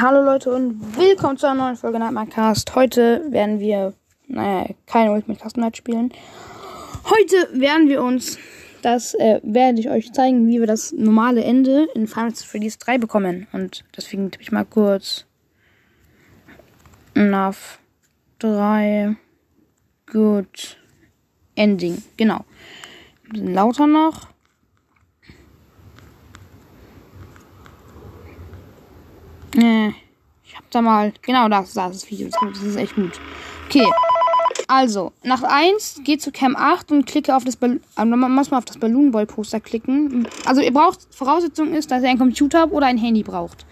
Hallo Leute und willkommen zu einer neuen Folge Nightmare Heute werden wir, naja, keine Ultimate Custom Night spielen. Heute werden wir uns, das äh, werde ich euch zeigen, wie wir das normale Ende in Final Fantasy 3 bekommen. Und deswegen tippe ich mal kurz NAV 3 Good Ending. Genau. Ein bisschen lauter noch. Äh, ich hab da mal. Genau das, das ist Video. Das ist echt gut. Okay. Also, nach 1 geht zu Cam 8 und klicke auf das Ballon. Also man muss mal auf das Balloon Boy Poster klicken. Also ihr braucht, Voraussetzung ist, dass ihr einen Computer habt oder ein Handy braucht.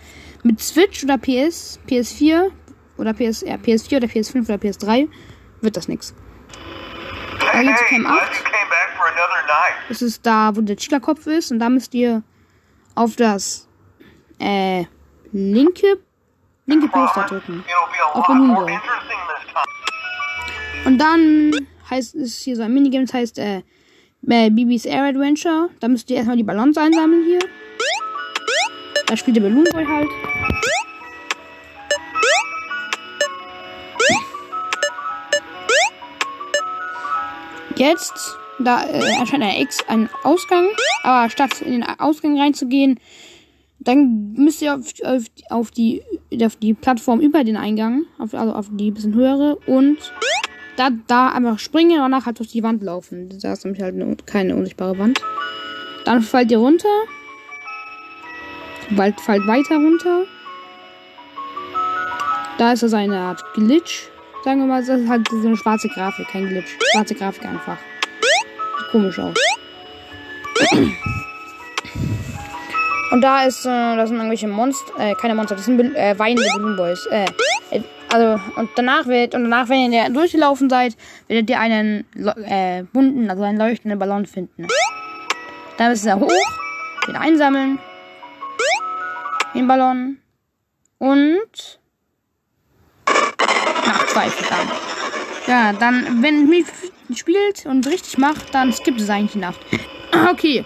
Mit Switch oder PS, PS4 oder PS, ja, PS4 oder PS5 oder PS3 wird das nichts. Da geht zu Cam 8. Das ist da, wo der Chica-Kopf ist und da müsst ihr auf das äh, linke, linke Poster drücken. Auf Boy. Und dann heißt es hier so ein Minigame, das heißt äh, äh, BB's Air Adventure. Da müsst ihr erstmal die Ballons einsammeln hier. Da spielt der Balloon Boy halt. Jetzt, da äh, erscheint ein X, ein Ausgang, aber statt in den Ausgang reinzugehen, dann müsst ihr auf, auf, auf, die, auf die Plattform über den Eingang, auf, also auf die bisschen höhere und da, da einfach springen und danach halt durch die Wand laufen. Da ist nämlich halt eine, keine unsichtbare Wand. Dann fallt ihr runter. Bald fallt weiter runter. Da ist das eine Art Glitch. Sagen wir mal, das ist halt so eine schwarze Grafik, kein Glitch. Schwarze Grafik einfach. Sieht komisch aus. Und da ist, äh, da sind irgendwelche Monster, äh, keine Monster, das sind äh, weinende Balloon Boys. Äh, also, und danach wird, und danach, wenn ihr durchgelaufen seid, werdet ihr einen äh, bunten, also einen leuchtenden Ballon finden. Dann müsst ihr hoch, wieder einsammeln. Den Ballon. Und nach zwei dann. Ja, dann, wenn mich spielt und richtig macht, dann skippt es eigentlich die Nacht. Okay.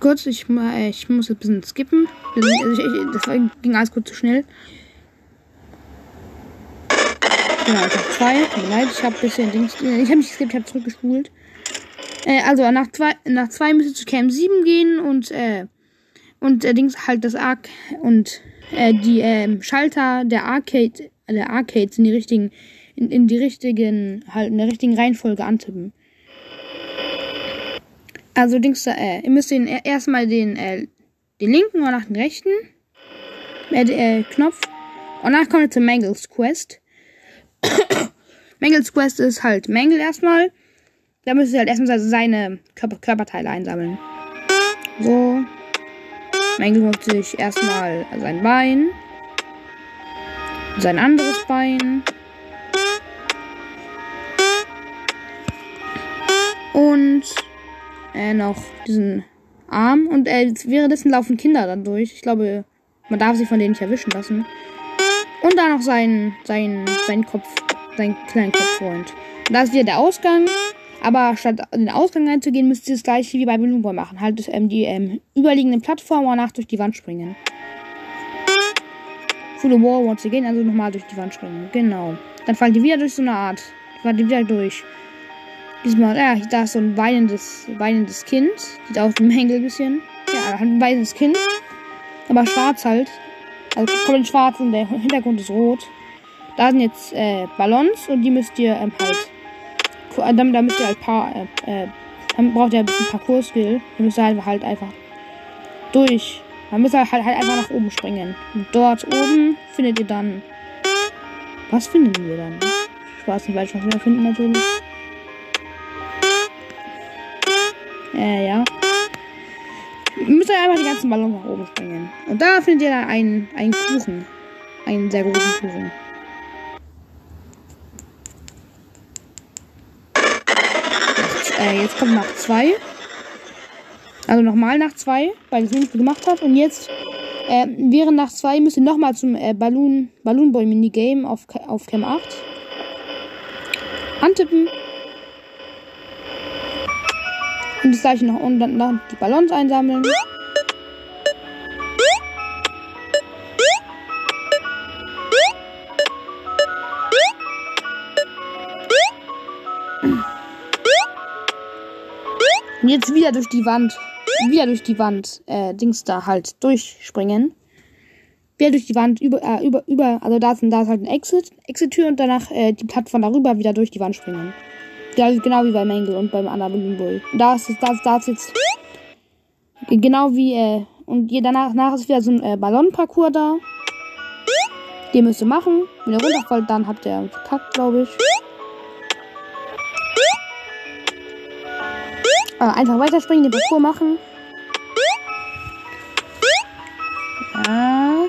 Kurz, ich, ich muss ein bisschen skippen. Also ich, ich, das ging alles kurz zu schnell. Genau, ich habe zwei. Tut mir leid, ich habe ein bisschen Dings. Ich habe nicht geskippt, ich habe zurückgespult. Äh, also nach zwei, nach zwei müsst zu Cam 7 gehen und äh, und äh, Dings halt das Arc und äh, die äh, Schalter der Arcade der Arcades in die richtigen in, in die richtigen halt in der richtigen Reihenfolge antippen. Also Dings äh, ihr müsst den erstmal den äh, den linken oder nach den rechten äh, äh, Knopf und danach kommt ihr zu Mangles Quest. Mangles Quest ist halt Mangle erstmal. Da müsst ihr halt erstmal seine Körper Körperteile einsammeln. So. Mangle holt sich erstmal sein Bein. Sein anderes Bein. Und äh, noch diesen Arm. Und äh, währenddessen laufen Kinder dann durch. Ich glaube, man darf sie von denen nicht erwischen lassen. Und dann noch sein, sein, sein Kopf, sein kleinen Kopffreund. Und da ist wieder der Ausgang. Aber statt den Ausgang reinzugehen, müsst ihr das gleiche wie bei Balloon Boy machen. Halt ähm, die ähm, überliegenden Plattformen danach durch die Wand springen. Through the wall once again, also nochmal durch die Wand springen. Genau. Dann fallt ihr wieder durch so eine Art. Fallt ihr wieder durch. Diesmal, ja, da ist so ein weinendes, weinendes Kind. Sieht aus wie ein ein bisschen. Ja, ein weinendes Kind. Aber schwarz halt. Also komplett schwarz und der Hintergrund ist rot. Da sind jetzt äh, Ballons und die müsst ihr ähm, halt. Dann, da müsst ihr halt paar. Äh, äh, dann braucht ihr ein bisschen Parcours-Skill. Dann müsst ihr halt, halt einfach durch. Dann müsst ihr halt, halt einfach nach oben springen. Und dort oben findet ihr dann. Was finden wir dann? Weiß nicht, was wir finden natürlich. Äh, ja müsst ihr einfach die ganzen Ballons nach oben springen. Und da findet ihr dann einen, einen Kuchen. Einen sehr großen Kuchen. Äh, jetzt kommt nach zwei. Also nochmal nach zwei, weil ich es nicht gemacht habe. Und jetzt, äh, während nach zwei müsst ihr nochmal zum äh, Balloon, Balloon Boy Minigame auf, auf Cam 8 antippen. Und das gleiche nach unten dann die Ballons einsammeln. Und jetzt wieder durch die Wand. Wieder durch die Wand. Äh, Dings da halt durchspringen. Wieder durch die Wand, über, äh, über, über, also da ist, da ist halt ein Exit, Exit-Tür und danach äh, die Plattform darüber wieder durch die Wand springen. Ja, genau wie beim Mangle und beim anderen Bull. Da ist es, da ist, jetzt genau wie, äh, und je danach, danach ist wieder so ein äh, Ballonparcours da. Den müsst ihr machen. Wenn ihr runterfällt, dann habt ihr verkackt, glaube ich. Äh, einfach weiterspringen, den Parcours machen. Ja.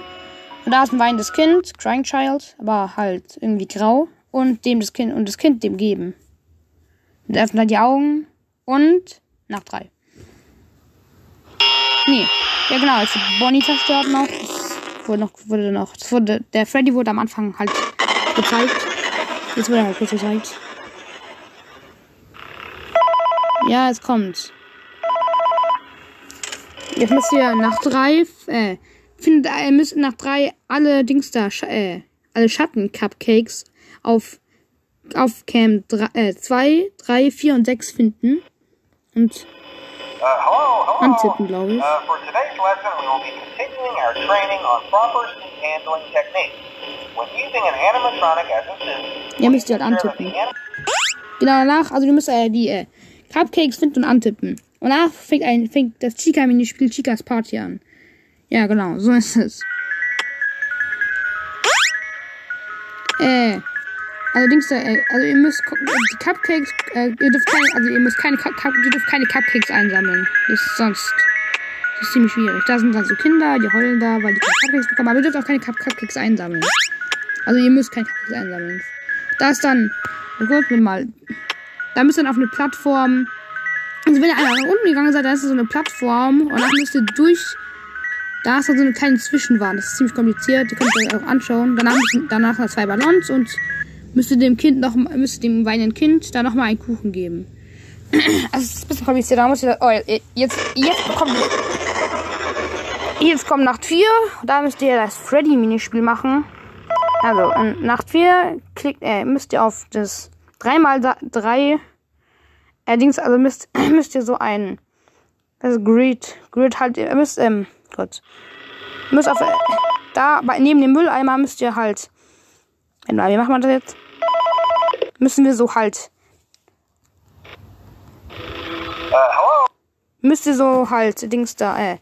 Und da ist ein weinendes Kind, Crying Child, aber halt irgendwie grau. Und dem das Kind und das Kind dem geben. Halt die Augen und nach drei. Nee. Ja genau, also Bonnie zerstört noch. Das wurde noch, wurde noch. Wurde, der Freddy wurde am Anfang halt gezeigt. Jetzt wurde er halt kurz gezeigt. Ja, es kommt. Jetzt müsst ihr nach drei, äh, findet, ihr müsst nach drei alle Dings da, äh, alle Schatten-Cupcakes auf, auf Cam 2, 3, 4 und 6 finden. Und Uh, hello, hello. Antippen, glaube ich. Uh, for today's lesson, we will be continuing our training on proper seat handling techniques. When using an animatronic as a suit, Ja, müsst ihr halt antippen. Genau danach, also du musst äh, die äh, Cupcakes finden und antippen. Und danach fängt, ein, fängt das Chica-Minispiel Chicas Party an. Ja, genau, so ist es. Äh, Dings da, äh, also ihr müsst gu- die Cupcakes, äh, ihr dürft keine, also ihr müsst keine, ihr dürft keine Cupcakes einsammeln. Das ist sonst, das ist ziemlich schwierig. Da sind dann so Kinder, die heulen da, weil die keine Cupcakes bekommen, aber ihr dürft auch keine Cup Cupcakes einsammeln. Also ihr müsst keine Cupcakes einsammeln. Da ist dann, oh Gott, nimm mal, da müsst ihr dann auf eine Plattform. Also wenn ihr einmal nach unten gegangen seid, da ist so eine Plattform und dann müsst ihr durch. Da ist dann so eine kleine Zwischenwand. Das ist ziemlich kompliziert. Die könnt ihr euch auch anschauen. Danach, danach zwei Ballons und müsst ihr dem Kind noch, müsst ihr dem weinenden Kind da noch mal einen Kuchen geben. Also es ist ein bisschen kompliziert. Da muss ihr, oh, jetzt, jetzt kommt, jetzt kommt Nacht 4. Da müsst ihr das Freddy-Minispiel machen. Also, in Nacht 4 klickt, äh, müsst ihr auf das 3x3 Allerdings, also müsst, müsst ihr so ein das Grid, Grid halt, ihr müsst, ähm, Gott. Müsst auf, äh, da, neben dem Mülleimer müsst ihr halt, wie machen wir das jetzt? Müssen wir so halt, Uh, müsst ihr so halt, Dings da, äh,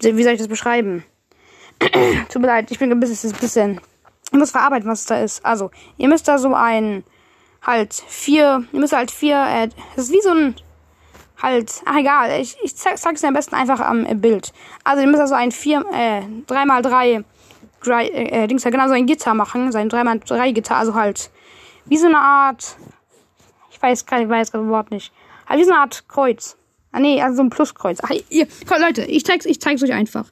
wie soll ich das beschreiben? Tut mir leid, ich bin ein bisschen, ein bisschen, ich muss verarbeiten, was da ist. Also, ihr müsst da so ein, halt vier, ihr müsst halt vier, äh, das ist wie so ein, halt, ach egal, ich, ich zeig, zeig's am besten einfach am äh, Bild. Also, ihr müsst also ein vier, äh, drei mal drei, drei äh, Dings da, genau so ein Gitter machen, so ein drei mal drei Gitter, also halt, wie so eine Art, ich weiß gerade, ich weiß das Wort nicht, halt wie so eine Art Kreuz. Ah nee, also so ein Pluskreuz. Ach, ihr, komm, Leute, ich zeig's, ich zeig's euch einfach.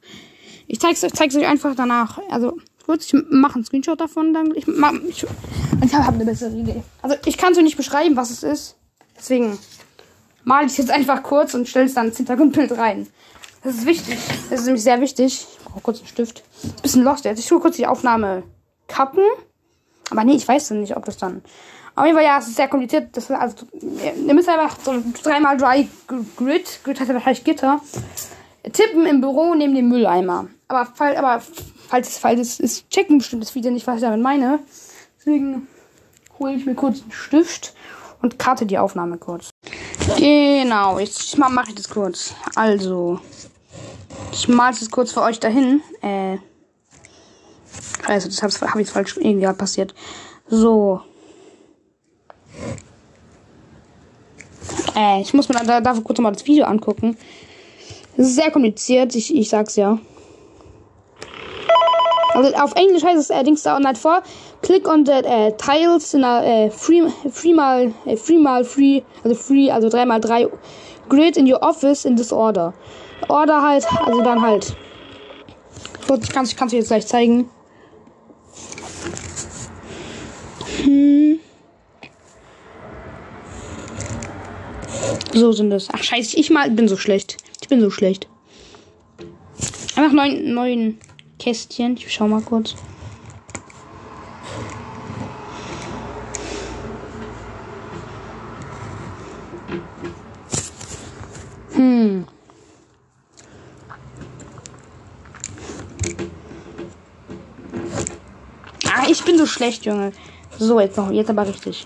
Ich zeig's, zeig's euch einfach danach. Also, kurz, ich mache einen Screenshot davon, dann ich mach, ich, ich habe eine bessere Idee. Also, ich kann es euch nicht beschreiben, was es ist. Deswegen male ich jetzt einfach kurz und stelle es dann ins Hintergrundbild rein. Das ist wichtig. Das ist nämlich sehr wichtig. Brauche kurz einen Stift. Ist bisschen lost jetzt. Ich tue kurz die Aufnahme kappen. Aber nee, ich weiß nicht, ob das dann. Auf jeden Fall, ja, es ist sehr kompliziert. Das ist also, ihr müsst einfach so dreimal Dry Grid, Grid heißt ja wahrscheinlich Gitter, tippen im Büro neben dem Mülleimer. Aber, fall, aber falls es falls es ist, checken bestimmt das Video nicht, was ich damit meine. Deswegen hole ich mir kurz einen Stift und karte die Aufnahme kurz. Genau, jetzt mache ich das kurz. Also, ich male es kurz für euch dahin. Äh, scheiße, das habe hab ich falsch irgendwie halt passiert. So. Äh, ich muss mir da, dafür kurz mal das Video angucken. Das ist sehr kompliziert, ich, ich sag's ja. Also auf Englisch heißt es allerdings da online vor. Click on the äh, tiles in a äh, free, free mal äh, free mal free, also free, also 3x3 grid in your office in this order. Order halt, also dann halt. Ich kann es dir jetzt gleich zeigen. Hm. So sind es. Ach scheiße, ich mal bin so schlecht. Ich bin so schlecht. Einfach neun, neun Kästchen. Ich schau mal kurz. Hm. Ah, ich bin so schlecht, Junge. So, jetzt noch, jetzt aber richtig.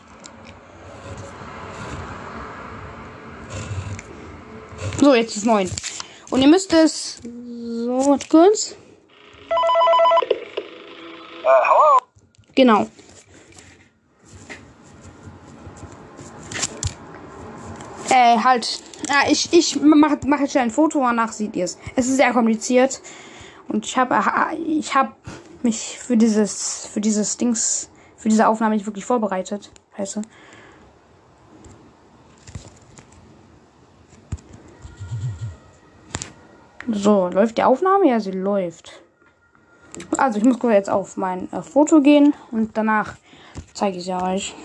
So, jetzt ist neun. Und ihr müsst es. So, warte kurz. Uh? Genau. Äh, halt. Ja, ich, ich mache mach jetzt schnell ein Foto, danach seht ihr es. Es ist sehr kompliziert. Und ich habe ich hab mich für dieses, für dieses Dings, für diese Aufnahme nicht wirklich vorbereitet. Scheiße. So, läuft die Aufnahme? Ja, sie läuft. Also, ich muss jetzt auf mein äh, Foto gehen und danach zeige ich ja euch.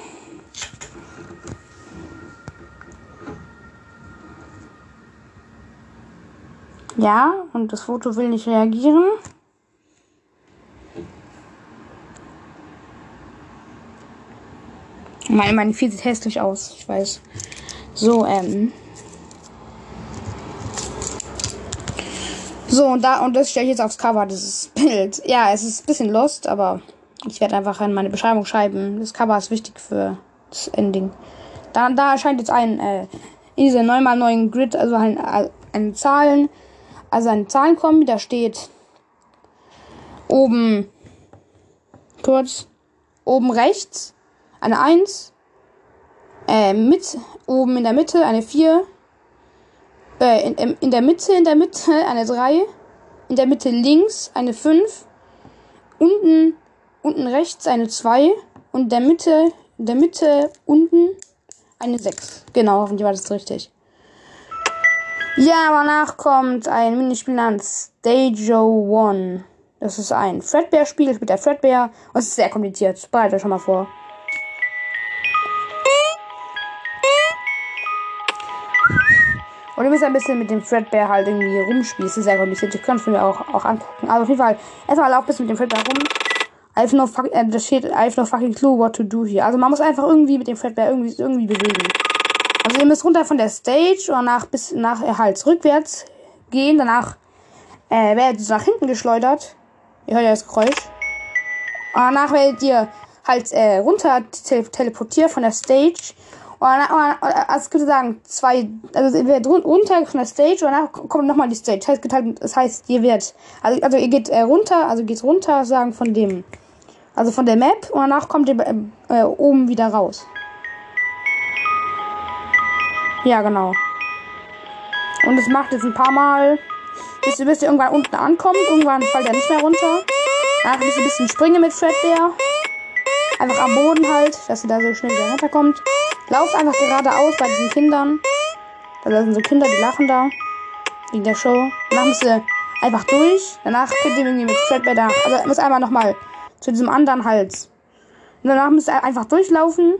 Ja, und das Foto will nicht reagieren. Mein, mein Vieh sieht hässlich aus, ich weiß. So, ähm. So, und da, und das stelle ich jetzt aufs Cover, dieses Bild. Ja, es ist ein bisschen lost, aber ich werde einfach in meine Beschreibung schreiben. Das Cover ist wichtig für das Ending. Da, da erscheint jetzt ein, äh, in dieser 9x9 Grid, also ein, ein Zahlen, also ein Zahlenkombi, da steht oben, kurz, oben rechts eine 1, äh, mit, oben in der Mitte eine 4, äh, in, in der Mitte, in der Mitte eine 3, in der Mitte links eine 5, unten, unten rechts eine 2 und in der Mitte, in der Mitte unten eine 6. Genau, hoffentlich war das richtig. Ja, danach kommt ein Minispiel namens Stajo One. Das ist ein Fredbear-Spiel, mit der Fredbear. Und es ist sehr kompliziert. Bereitet euch schon mal vor. Und ihr müsst ein bisschen mit dem Fredbear halt irgendwie rumspielen. Das ist sehr kompliziert. Ihr könnt es mir auch, auch angucken. Also auf jeden Fall, erstmal lauft ein bisschen mit dem Fredbear rum. I have no, fuck, äh, das steht, I have no fucking clue what to do here. Also man muss einfach irgendwie mit dem Fredbear irgendwie, irgendwie bewegen. Also ihr müsst runter von der Stage und nach bis nach äh, halt rückwärts gehen. Danach äh, werdet ihr nach hinten geschleudert. Ihr hört ja das Geräusch. Und danach werdet ihr halt äh, runter tele teleportiert von der Stage. Und danach, also könnte sagen, zwei, also ihr werdet runter von der Stage und danach kommt nochmal die Stage. Das heißt, halt, das heißt, ihr werdet, also, also ihr geht äh, runter, also geht runter, sagen von dem, also von der Map und danach kommt ihr äh, äh, oben wieder raus. Ja, genau. Und das macht jetzt ein paar Mal, bis ihr, bis ihr irgendwann unten ankommt. Irgendwann fällt er nicht mehr runter. Danach ein bisschen springen mit Fredbear. Einfach am Boden halt, dass ihr da so schnell wieder runterkommt. Lauft einfach geradeaus bei diesen Kindern. Da sind so Kinder, die lachen da. Wegen der Show. Danach müsst ihr einfach durch. Danach könnt ihr irgendwie mit Fredbear da. Also müsst einmal nochmal zu diesem anderen Hals. Und danach müsst ihr einfach durchlaufen.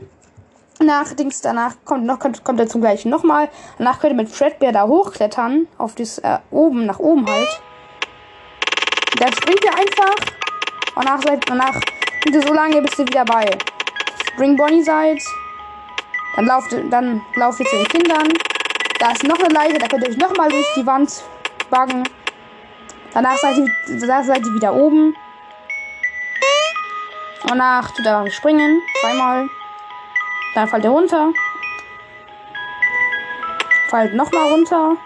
Nach Dings, danach kommt noch kommt, kommt er zum gleichen nochmal. Danach könnt ihr mit Fredbear da hochklettern. Auf das äh, oben, nach oben halt. Dann springt ihr einfach. Und danach seid danach so lange, bis ihr wieder bei Spring Bonnie seid. Dann lauft, dann lauft ihr zu den Kindern. Da ist noch eine Leiter, da könnt ihr euch nochmal durch die Wand baggen. Danach seid ihr, danach seid ihr wieder oben. Danach tut ihr springen. Zweimal. Dann fällt ihr runter. Fallt nochmal runter.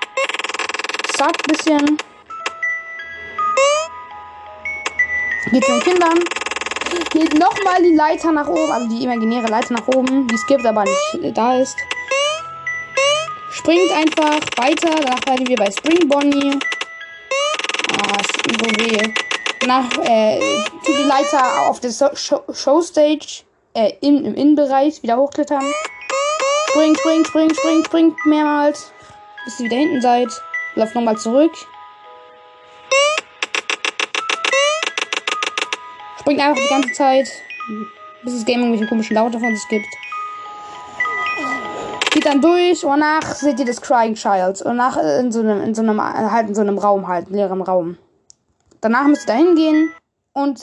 Zack, bisschen. Geht zu den Kindern. Geht nochmal die Leiter nach oben, also die imaginäre Leiter nach oben, die es gibt, aber nicht da ist. Springt einfach weiter, danach seid ihr bei Spring Bonnie. Ah, ist so weh. Danach äh, die Leiter auf der Showstage äh, in, im Innenbereich wieder hochklettern. Spring, spring, spring, spring, spring mehrmals. Bis ihr wieder hinten seid. Lauft nochmal zurück. Springt einfach die ganze Zeit. Bis das Game irgendwelche komischen Laute von sich gibt. Geht dann durch und danach seht ihr das Crying Child. Und nach in so einem, in so einem, halt in so einem Raum halt, leeren Raum. Danach müsst ihr da hingehen und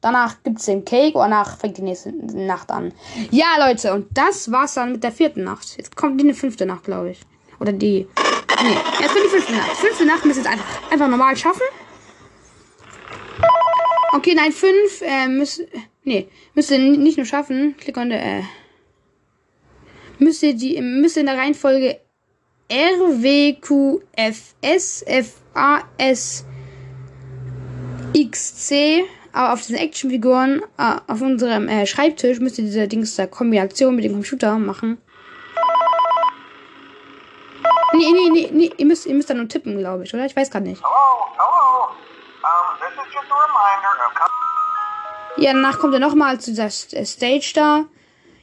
danach gibt's den Cake und danach fängt die nächste Nacht an. Ja, Leute, und das war's dann mit der vierten Nacht. Jetzt kommt die fünfte Nacht, glaube ich. Oder die Nee, jetzt kommt die fünfte Nacht. Die fünfte Nacht müsst ihr jetzt einfach, einfach normal schaffen. Okay, nein, fünf, äh, müsst, nee, müsst ihr nicht nur schaffen. Klick on the, äh, müsst ihr die, müsst ihr in der Reihenfolge R, W, Q, F, S, F, A, S, X, C, aber auf diesen Actionfiguren, äh, auf unserem äh, Schreibtisch müsst ihr diese Dings da Kombination mit dem Computer machen. Nee, nee, nee, nee, ihr müsst, ihr müsst da nur tippen, glaube ich, oder? Ich weiß gar nicht. Hello, hello. Ja, danach kommt er nochmal zu dieser äh, Stage da.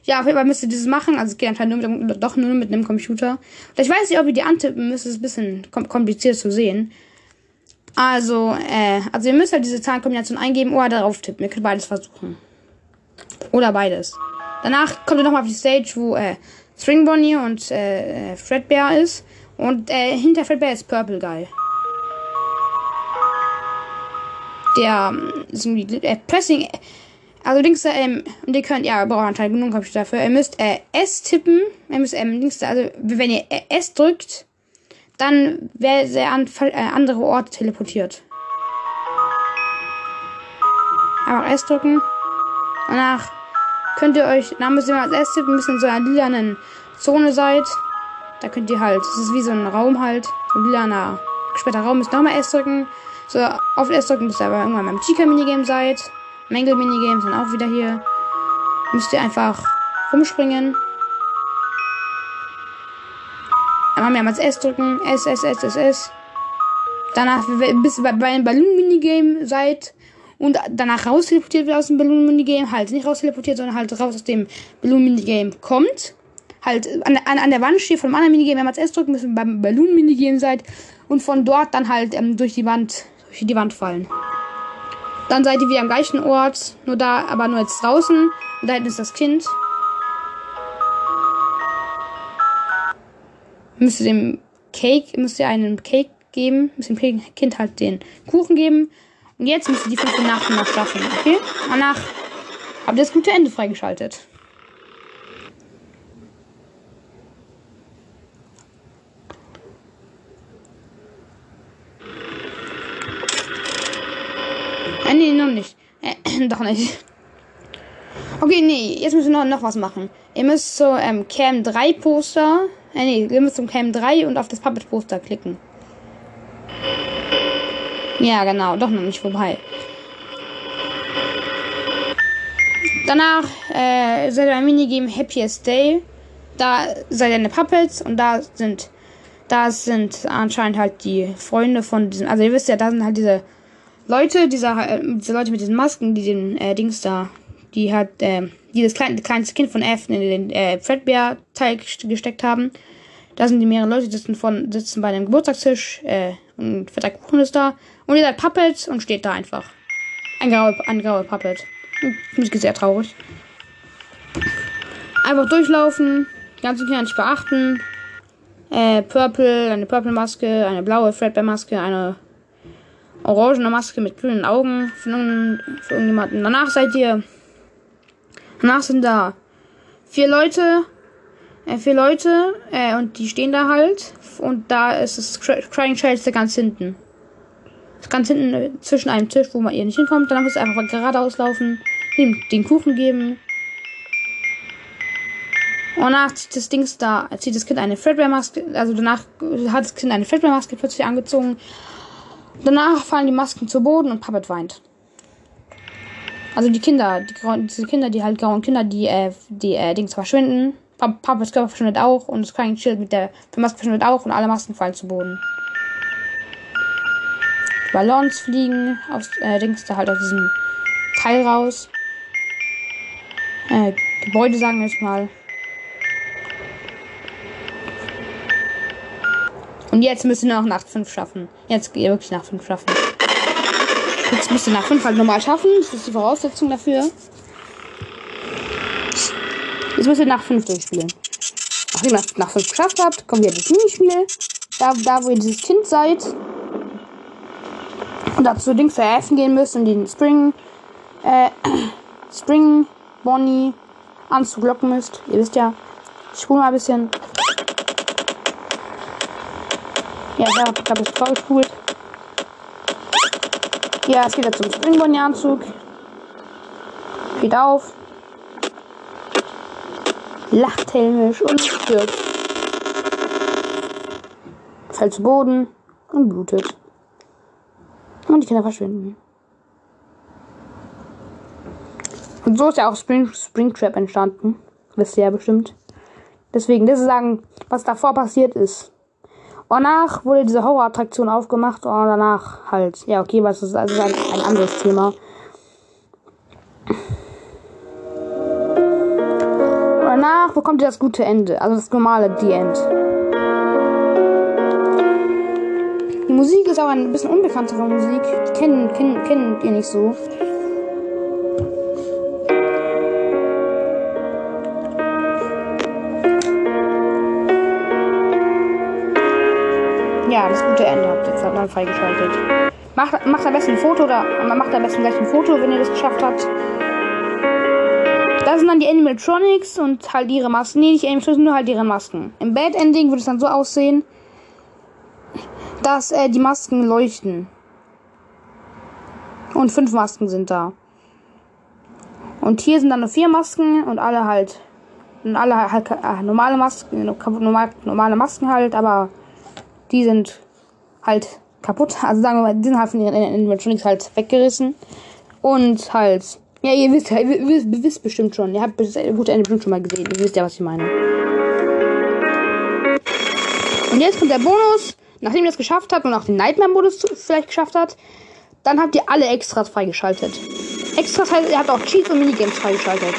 Ja, auf jeden Fall müsst ihr dieses machen. Also es geht anscheinend nur mit, doch nur mit einem Computer. Ich weiß nicht, ob ihr die antippen müsst. Das ist ein bisschen kom kompliziert zu sehen. Also, äh, also ihr müsst halt diese Zahlenkombination eingeben oder darauf tippen. Ihr könnt beides versuchen. Oder beides. Danach kommt ihr nochmal auf die Stage, wo äh, String Bonnie und äh, äh, Fredbear ist. Und äh, hinter Fredbear ist Purple Guy. Der ähm, äh, Pressing. Also links da, ähm, und ihr könnt, ja, braucht anscheinend genug Computer dafür. Ihr müsst äh, S tippen. Ihr müsst ähm, links da, also wenn ihr äh, S drückt, dann werdet ihr an äh, andere Orte teleportiert. Einfach S drücken. Danach könnt ihr euch, dann müsst ihr mal als S tippen, müsst in so einer lilanen Zone seid. Da könnt ihr halt, das ist wie so ein Raum halt, so ein lilaner gesperrter Raum, müsst ihr nochmal S drücken. So, auf S drücken, bis ihr aber irgendwann beim Chica-Minigame seid. Mangle-Minigames sind auch wieder hier. Müsst ihr einfach rumspringen. Einmal mehrmals S drücken. S, S, S, S, S. Danach, bis ihr bei, einem Balloon-Minigame seid. Und danach raus teleportiert wird aus dem Balloon-Minigame. Halt nicht raus teleportiert, sondern halt raus aus dem Balloon-Minigame kommt. Halt an, an, an der Wand steht von einem anderen Minigame mehrmals S drücken, ihr beim Balloon-Minigame seid. Und von dort dann halt ähm, durch die Wand, durch die Wand fallen. Dann seid ihr wieder am gleichen Ort, nur da, aber nur jetzt draußen. Und da hinten ist das Kind. Müsst ihr dem Cake, müsst ihr einen Cake geben, müsst dem Kind halt den Kuchen geben. Und jetzt müsst ihr die fünfte Nacht noch schaffen, okay? Danach habt ihr das gute Ende freigeschaltet. Äh, nee, noch nicht. Äh, doch nicht. Okay, nee, jetzt müssen wir noch, noch was machen. Ihr müsst so ähm, Cam 3 Poster. Äh, nee, ihr müsst zum Cam 3 und auf das Puppet Poster klicken. Ja, genau, doch noch nicht vorbei. Danach äh, seid ihr ein Minigame Happiest Day. Da seid ihr eine Puppets und da sind da sind anscheinend halt die Freunde von diesen. Also ihr wisst ja, da sind halt diese Leute, diese, äh, diese Leute mit diesen Masken, die den äh, Dings da, die halt, äh, die das kleine, kleinste Kind von F in den äh, Fredbear-Teil gesteckt haben. Da sind die mehreren Leute, die sitzen, von, sitzen bei einem Geburtstagstisch, äh, und fetter Kuchen ist da. Und ihr seid Puppet und steht da einfach. Ein grauer, ein grauer Puppet. Finde ich sehr traurig. Einfach durchlaufen, die ganzen Kinder nicht beachten. Äh, Purple, eine Purple-Maske, eine blaue Fredbear-Maske, eine orangene Maske mit grünen Augen für, für irgendjemanden. Danach seid ihr. Danach sind da vier Leute. Äh, vier Leute. Äh, und die stehen da halt. Und da ist das Cry- Crying Child ganz hinten. Ist ganz hinten äh, zwischen einem Tisch, wo man ihr nicht hinkommt. Danach ihr einfach geradeaus laufen. Ihm den Kuchen geben. Und danach zieht das Dings da, zieht das Kind eine Fredbear-Maske, also danach hat das Kind eine Fredbear-Maske plötzlich angezogen. Danach fallen die Masken zu Boden und Puppet weint. Also die Kinder, die diese Kinder, die halt grauen Kinder, die, äh, die, äh, Dings verschwinden. Pu- Puppets Körper verschwindet auch und das Crying Shield mit der Maske verschwindet auch und alle Masken fallen zu Boden. Die Ballons fliegen aufs, äh, Dings da halt aus diesem Teil raus. Äh, Gebäude sagen wir jetzt mal. Und jetzt müsst ihr noch Nacht 5 schaffen. Jetzt geht ihr wirklich Nacht 5 schaffen. Jetzt müsst ihr nach 5 halt normal schaffen. Das ist die Voraussetzung dafür. Jetzt müsst ihr nach 5 durchspielen. Nachdem ihr nach 5 geschafft habt, kommt ihr das Minispiel. Da, da, wo ihr dieses Kind seid. Und dazu Dings verhelfen gehen müsst und den Spring, äh, Spring Bonnie anzuglocken müsst. Ihr wisst ja. Ich spule mal ein bisschen. Ja, ich habe hab es vorgespult. Ja, es geht jetzt zum Springbonnie-Anzug. Geht auf. Lacht helmisch und stirbt. Fällt zu Boden und blutet. Und die Kinder verschwinden. Und so ist ja auch Spring, Springtrap entstanden. Wisst ihr ja bestimmt. Deswegen, das ist sagen, was davor passiert ist. Und danach wurde diese Horrorattraktion aufgemacht und danach halt. Ja, okay, was ist also ein, ein anderes Thema. Und danach bekommt ihr das gute Ende, also das normale The End. Die Musik ist auch ein bisschen unbekanntere Musik. Die kennen, kennen, kennen ihr nicht so. Dann freigeschaltet. Macht, macht am besten ein Foto oder macht am besten gleich ein Foto, wenn ihr das geschafft habt. Das sind dann die Animatronics und halt ihre Masken. Nee, nicht Animatronics, nur halt ihre Masken. Im Bad Ending würde es dann so aussehen, dass äh, die Masken leuchten. Und fünf Masken sind da. Und hier sind dann nur vier Masken und alle halt. Und alle halt äh, normale Masken, normal, normale Masken halt, aber die sind halt kaputt. Also sagen wir mal, die sind halt von ihren Animatronics halt weggerissen. Und halt, ja, ihr wisst, ihr wisst, wisst bestimmt schon. Ihr habt gute bestimmt schon mal gesehen. Ihr wisst ja, was ich meine. Und jetzt kommt der Bonus. Nachdem ihr das geschafft habt und auch den Nightmare-Modus vielleicht geschafft habt, dann habt ihr alle Extras freigeschaltet. Extras heißt, ihr habt auch Cheats und Minigames freigeschaltet.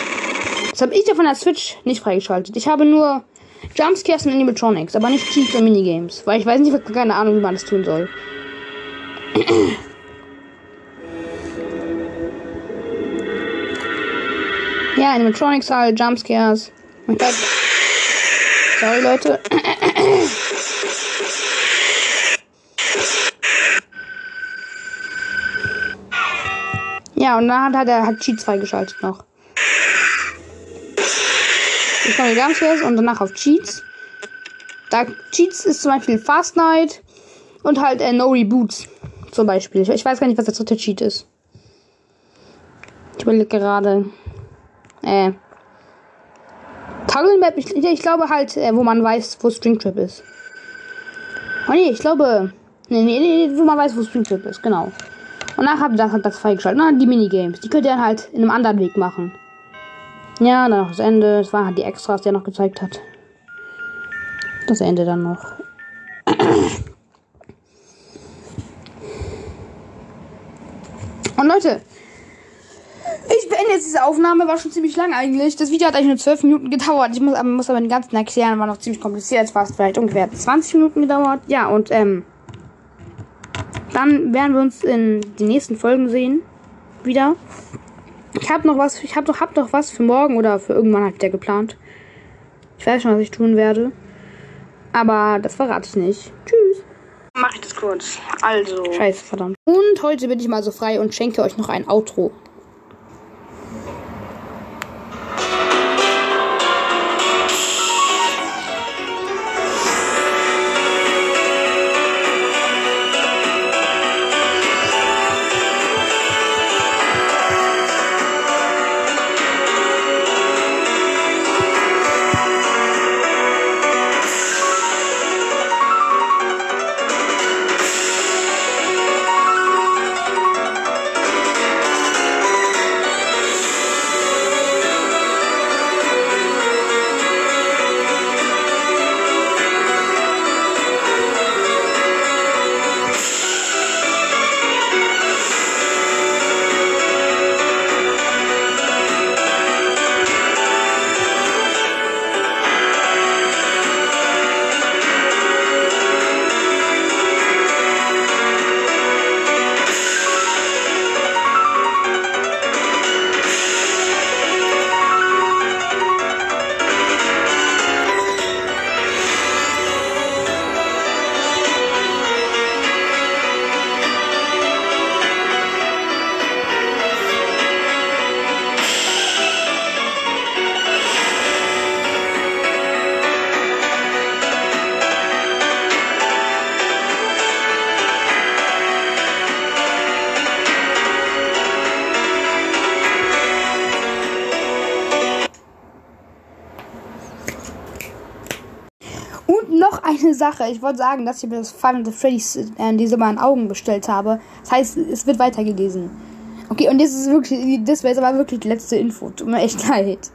Das habe ich ja von der Switch nicht freigeschaltet. Ich habe nur Jumpscares und Animatronics, aber nicht Cheats und Minigames. Weil ich weiß nicht, keine Ahnung, wie man das tun soll. Ja, Animatronics halt, Jumpscares. Sorry, Leute. Ja, und dann hat er hat Cheats freigeschaltet noch. Ich komme fest und danach auf Cheats. Da Cheats ist zum Beispiel Fast Night und halt äh, No Reboots zum Beispiel. Ich, weiß gar nicht, was der dritte Cheat ist. Ich überlege gerade. Äh. Toggle Map, ich, ich glaube halt, äh, wo man weiß, wo Stringtrap ist. Oh nee, ich glaube. Nee, nee, nee, wo man weiß, wo Stringtrap ist, genau. Und nachher hat das, das freigeschaltet. Na, die Minigames. Die könnt ihr dann halt in einem anderen Weg machen. Ja, dann noch das Ende. Das waren halt die Extras, die er noch gezeigt hat. Das Ende dann noch. Und Leute, ich beende jetzt diese Aufnahme, war schon ziemlich lang eigentlich. Das Video hat eigentlich nur 12 Minuten gedauert. Ich muss aber, muss aber den ganzen erklären, war noch ziemlich kompliziert. Jetzt war es vielleicht ungefähr 20 Minuten gedauert. Ja, und ähm, dann werden wir uns in den nächsten Folgen sehen. Wieder. Ich habe noch was, ich habe doch, hab noch was für morgen oder für irgendwann halt wieder geplant. Ich weiß schon, was ich tun werde. Aber das verrate ich nicht. Tschüss. Mach ich das kurz. Also. Scheiße, verdammt. Und heute bin ich mal so frei und schenke euch noch ein Outro. Sache. Ich wollte sagen, dass ich mir das Nights at Freddy's äh, diese mal in Augen bestellt habe. Das heißt, es wird weitergelesen. Okay, und das ist wirklich, das wäre jetzt aber wirklich die letzte Info. Tut mir echt leid.